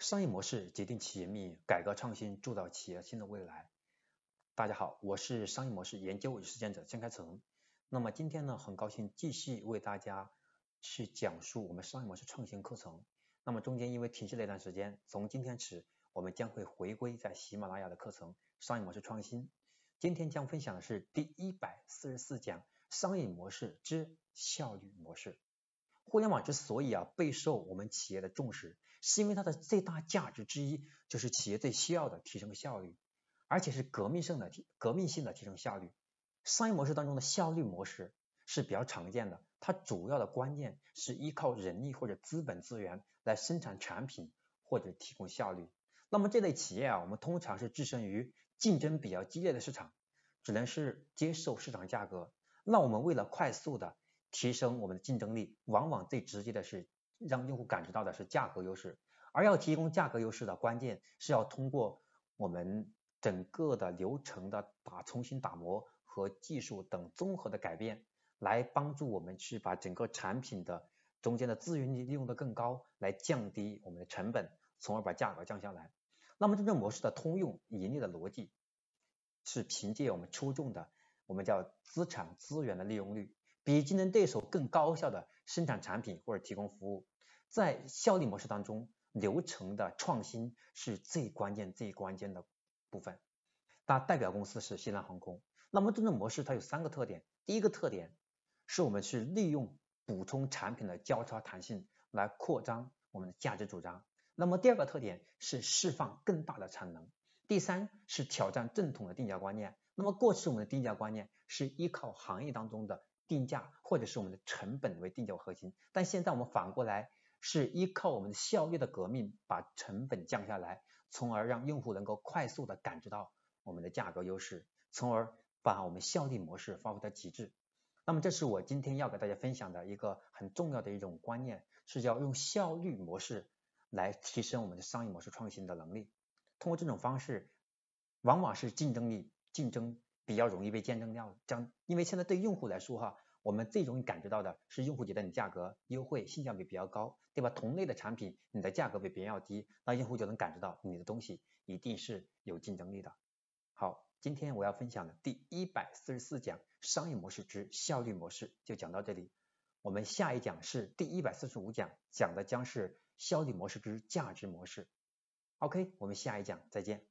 商业模式决定企业命运，改革创新铸造企业新的未来。大家好，我是商业模式研究与实践者江开成。那么今天呢，很高兴继续为大家去讲述我们商业模式创新课程。那么中间因为停滞了一段时间，从今天起我们将会回归在喜马拉雅的课程商业模式创新。今天将分享的是第一百四十四讲商业模式之效率模式。互联网之所以啊备受我们企业的重视，是因为它的最大价值之一就是企业最需要的提升效率，而且是革命性的提革命性的提升效率。商业模式当中的效率模式是比较常见的，它主要的关键是依靠人力或者资本资源来生产产品或者提供效率。那么这类企业啊，我们通常是置身于竞争比较激烈的市场，只能是接受市场价格。那我们为了快速的提升我们的竞争力，往往最直接的是让用户感知到的是价格优势，而要提供价格优势的关键是要通过我们整个的流程的打重新打磨和技术等综合的改变，来帮助我们去把整个产品的中间的资源利用的更高，来降低我们的成本，从而把价格降下来。那么这种模式的通用盈利的逻辑是凭借我们出众的我们叫资产资源的利用率。比竞争对手更高效的生产产品或者提供服务，在效率模式当中，流程的创新是最关键、最关键的部分。它代表公司是西南航空。那么这种模式它有三个特点，第一个特点是我们是利用补充产品的交叉弹性来扩张我们的价值主张。那么第二个特点是释放更大的产能。第三是挑战正统的定价观念。那么过去我们的定价观念是依靠行业当中的。定价或者是我们的成本为定价核心，但现在我们反过来是依靠我们的效率的革命，把成本降下来，从而让用户能够快速的感知到我们的价格优势，从而把我们效率模式发挥到极致。那么这是我今天要给大家分享的一个很重要的一种观念，是要用效率模式来提升我们的商业模式创新的能力。通过这种方式，往往是竞争力竞争。比较容易被见证掉，将因为现在对用户来说哈，我们最容易感知到的是用户觉得你价格优惠，性价比比较高，对吧？同类的产品，你的价格比别人要低，那用户就能感知到你的东西一定是有竞争力的。好，今天我要分享的第一百四十四讲商业模式之效率模式就讲到这里，我们下一讲是第一百四十五讲，讲的将是效率模式之价值模式。OK，我们下一讲再见。